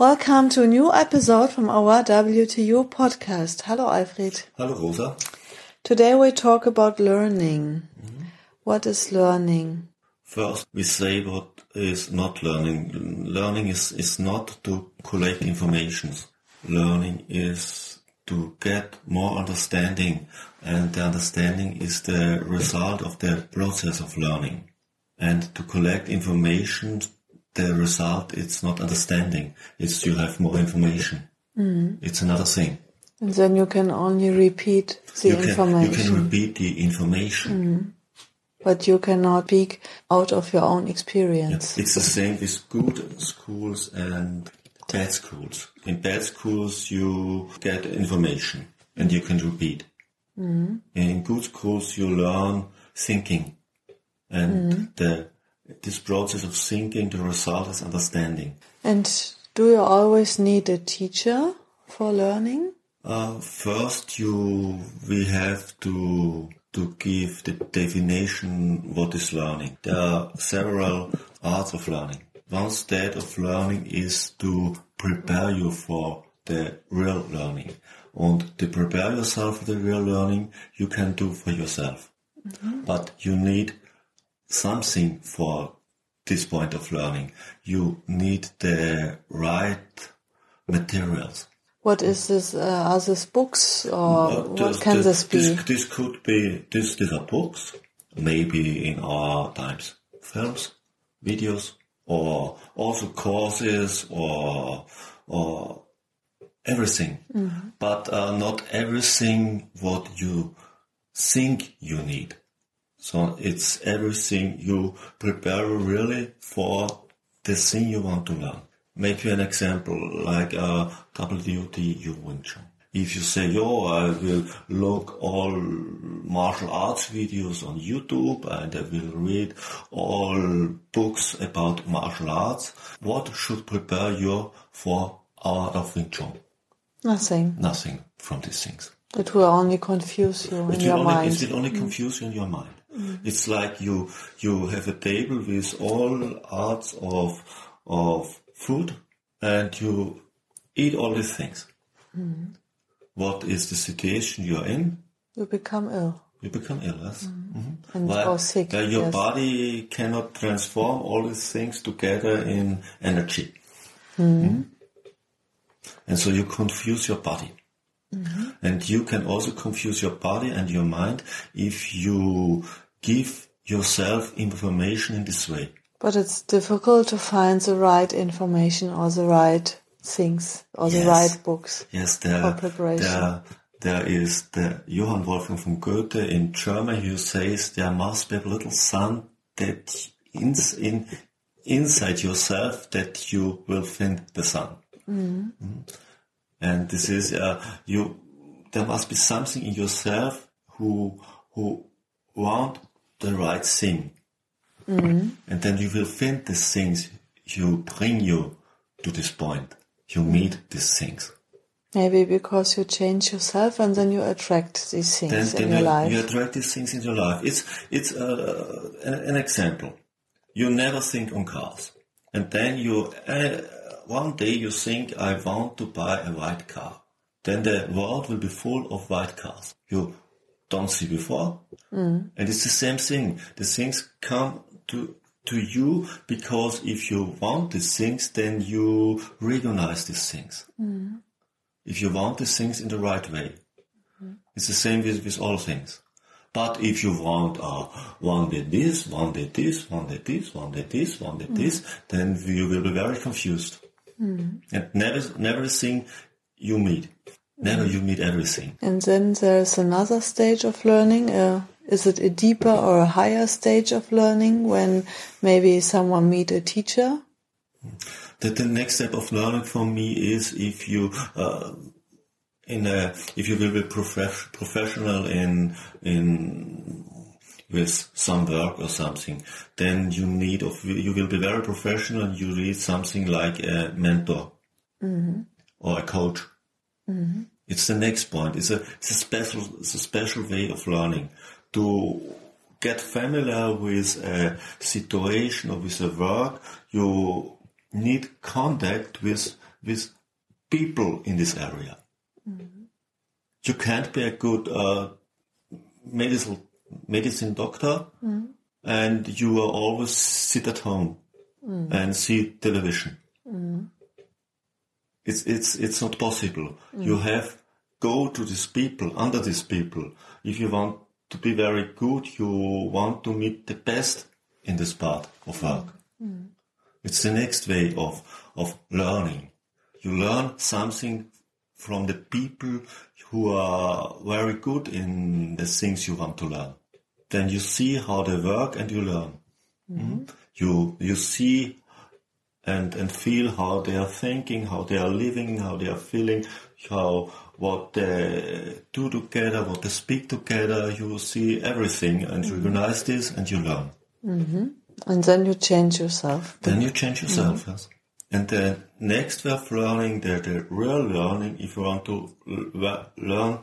Welcome to a new episode from our WTU podcast. Hello, Alfred. Hello, Rosa. Today we talk about learning. Mm-hmm. What is learning? First, we say what is not learning. Learning is, is not to collect informations. Learning is to get more understanding, and the understanding is the result of the process of learning. And to collect information the result it's not understanding it's you have more information mm. it's another thing and then you can only repeat the you information can, you can repeat the information mm. but you cannot speak out of your own experience yeah. it's the same with good schools and bad schools in bad schools you get information and you can repeat mm. in good schools you learn thinking and mm. the this process of thinking, the result is understanding. And do you always need a teacher for learning? Uh, first, you we have to to give the definition what is learning. There are several arts of learning. One state of learning is to prepare you for the real learning. And to prepare yourself for the real learning, you can do for yourself. Mm-hmm. But you need something for this point of learning. You need the right materials. What is this? Uh, are these books or uh, this, what can this, this be? This, this, could be, this, these are books, maybe in our times, films, videos, or also courses or, or everything. Mm-hmm. But uh, not everything what you think you need. So it's everything you prepare really for the thing you want to learn. Make Maybe an example like a WTU Wing Chun. If you say, yo, I will look all martial arts videos on YouTube and I will read all books about martial arts, what should prepare you for art of Wing Chun? Nothing. Nothing from these things. It will only confuse you it in your only, mind. It will only confuse you in your mind. It's like you you have a table with all arts of of food, and you eat all these things. Mm. What is the situation you're in? You become ill. You become ill, yes. Mm. Mm-hmm. And well, sick. Uh, your yes. body cannot transform all these things together in energy. Mm. mm. And so you confuse your body. Mm-hmm. And you can also confuse your body and your mind if you give yourself information in this way. But it's difficult to find the right information or the right things or yes. the right books yes, there, for preparation. There, there is the Johann Wolfgang von Goethe in German who says there must be a little sun that in, in inside yourself that you will find the sun. Mm. Mm. And this is uh, you. There must be something in yourself who who want the right thing, mm. and then you will find the things you bring you to this point. You meet these things. Maybe because you change yourself and then you attract these things then, in your you, life. You attract these things in your life. It's it's uh, an, an, example. You never think on cars, and then you. Uh, one day you think, I want to buy a white car. Then the world will be full of white cars. You don't see before. Mm. And it's the same thing. The things come to, to you because if you want these things, then you recognize these things. Mm. If you want these things in the right way. Mm. It's the same with, with all things. But if you want uh, one did this, one did this, one did this, one did this, one did this, then you will be very confused. Mm. And never, never everything you meet. Never you meet everything. And then there's another stage of learning. Uh, is it a deeper or a higher stage of learning when maybe someone meet a teacher? The, the next step of learning for me is if you, uh, in a, if you will be prof- professional in in with some work or something, then you need of you will be very professional. and You need something like a mentor mm-hmm. or a coach. Mm-hmm. It's the next point. It's a it's a special it's a special way of learning to get familiar with a situation or with a work. You need contact with with people in this area. Mm-hmm. You can't be a good uh, medical medicine doctor and you will always sit at home and see television. It's it's it's not possible. You have go to these people under these people. If you want to be very good, you want to meet the best in this part of work. It's the next way of of learning. You learn something from the people who are very good in the things you want to learn. Then you see how they work and you learn. Mm. You you see and and feel how they are thinking, how they are living, how they are feeling, how what they do together, what they speak together. You see everything and you recognize this and you learn. Mm-hmm. And then you change yourself. Then you change yourself. Yes. And the next way of learning, the, the real learning, if you want to l- learn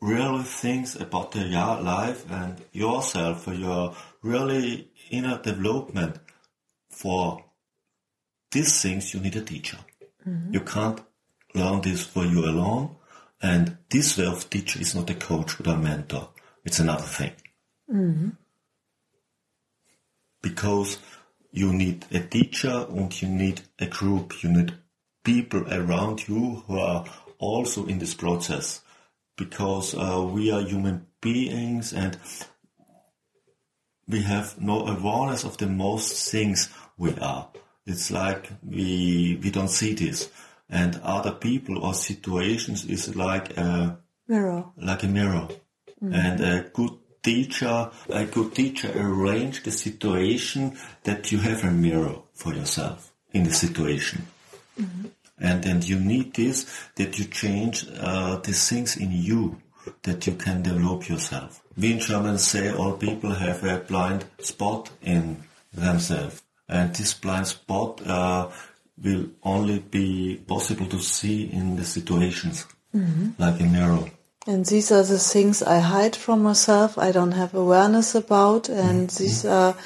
real things about the your life and yourself, for your really inner development, for these things you need a teacher. Mm-hmm. You can't learn this for you alone. And this way of teacher is not a coach but a mentor. It's another thing. Mm-hmm. Because you need a teacher and you need a group. You need people around you who are also in this process. Because uh, we are human beings and we have no awareness of the most things we are. It's like we we don't see this, and other people or situations is like a Mirror. like a mirror, and a good teacher a good teacher arrange the situation that you have a mirror for yourself in the situation. And then you need this that you change uh, these things in you that you can develop yourself. We in German say all people have a blind spot in themselves, and this blind spot uh, will only be possible to see in the situations, like a mirror. And these are the things I hide from myself, I don't have awareness about, and these are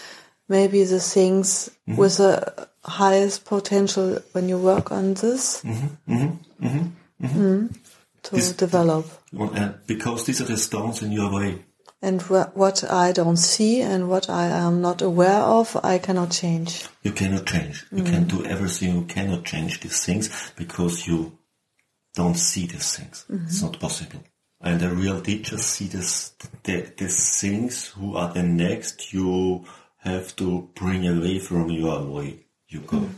maybe the things mm-hmm. with the highest potential when you work on this mm-hmm. Mm-hmm. Mm. to This- develop. Uh, because these are the stones in your way. And wha- what I don't see and what I am not aware of, I cannot change. You cannot change. You can mm. do everything. You cannot change these things because you don't see these things. It's not possible. And the real teachers see this, the, these things who are the next you have to bring away from you your way you go.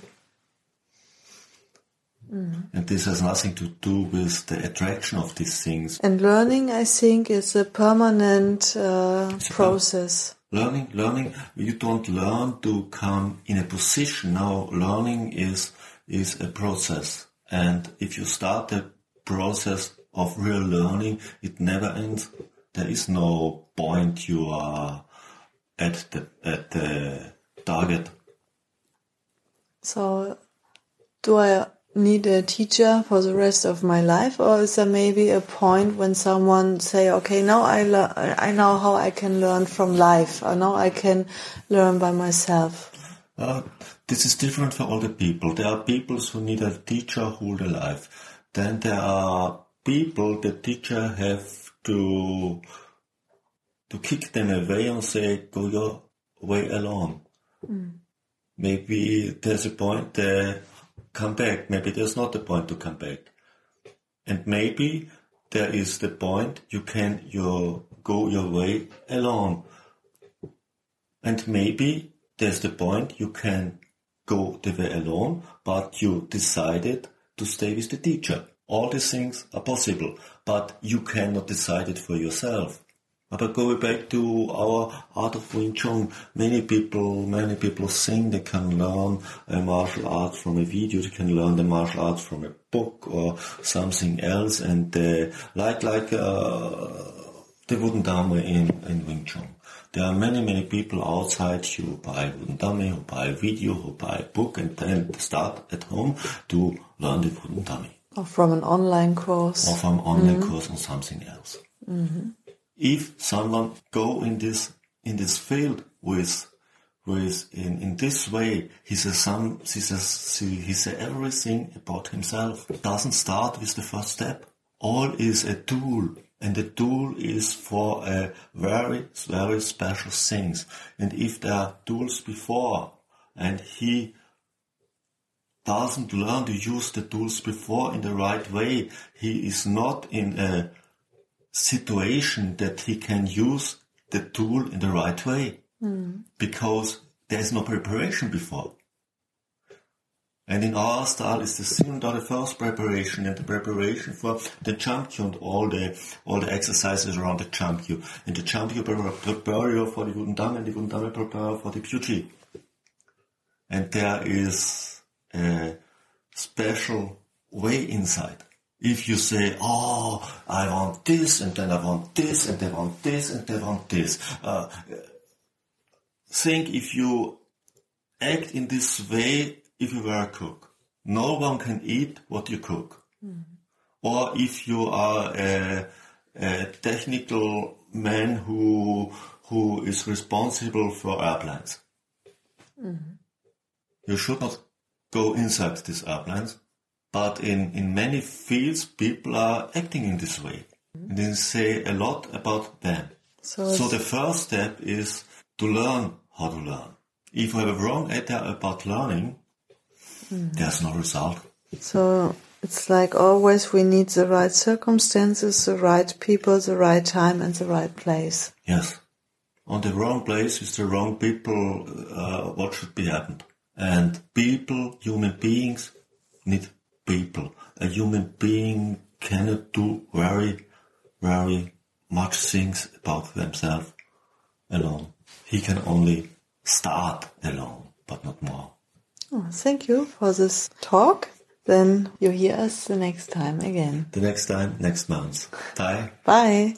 And this has nothing to do with the attraction of these things. And learning, I think, is a permanent uh, process. Learning, learning, you don't learn to come in a position. Now, learning is, is a process. And if you start a process of real learning, it never ends. There is no point you are at the, at the target. So, do I need a teacher for the rest of my life, or is there maybe a point when someone say, "Okay, now I I know how I can learn from life, I know I can learn by myself." Uh, this is different for all the people. There are people who need a teacher whole their life. Then there are people the teacher have to to kick them away and say, "Go your way alone." Mm. Maybe there's a point they come back. Maybe there's not a point to come back, and maybe there is the point you can you go your way alone. And maybe there's the point you can go the way alone, but you decided to stay with the teacher. All these things are possible, but you cannot decide it for yourself. But going back to our art of Wing Chun, many people, many people think they can learn a martial art from a video, they can learn the martial arts from a book or something else, and uh, like like uh, the wooden dummy in, in Wing Chun. There are many, many people outside who buy wooden dummy, who buy a video, who buy a book, and then start at home to learn the wooden dummy. Or from an online course. Or from online course on something else. If someone go in this in this field with with in, in this way, he says some he says he says everything about himself. Doesn't start with the first step. All is a tool, and the tool is for a very very special things. And if there are tools before, and he doesn't learn to use the tools before in the right way, he is not in a situation that he can use the tool in the right way hmm. because there is no preparation before. And in our style is the similar the first preparation and the preparation for the Chum Kiu and all the all the exercises around the Chum Kiu. And the Chum Kiu prepare you for the wooden dummy and the wooden dummy prepare for the Biu Tze. And there is a special way inside. If you say, oh, I want this, and then I want this, and I want this, and I want this. Uh, think if you act in this way, if you were a cook, no one can eat what you cook. Or if you are a, a technical man who who is responsible for airplanes, you should not go inside these airplanes. But in, in many fields, people are acting in this way. And they say a lot about them. So, So the first step is to learn how to learn. If you have a wrong idea about learning, there's no result. So it's like always we need the right circumstances, the right people, the right time and the right place. Yes. On the wrong place with the wrong people, uh, what should be happened? And people, human beings, need people. A human being cannot do very, very much things about themselves alone. He can only start alone, but not more. Oh, thank you for this talk. Then you hear us the next time again. The next time, next month. Bye. Bye.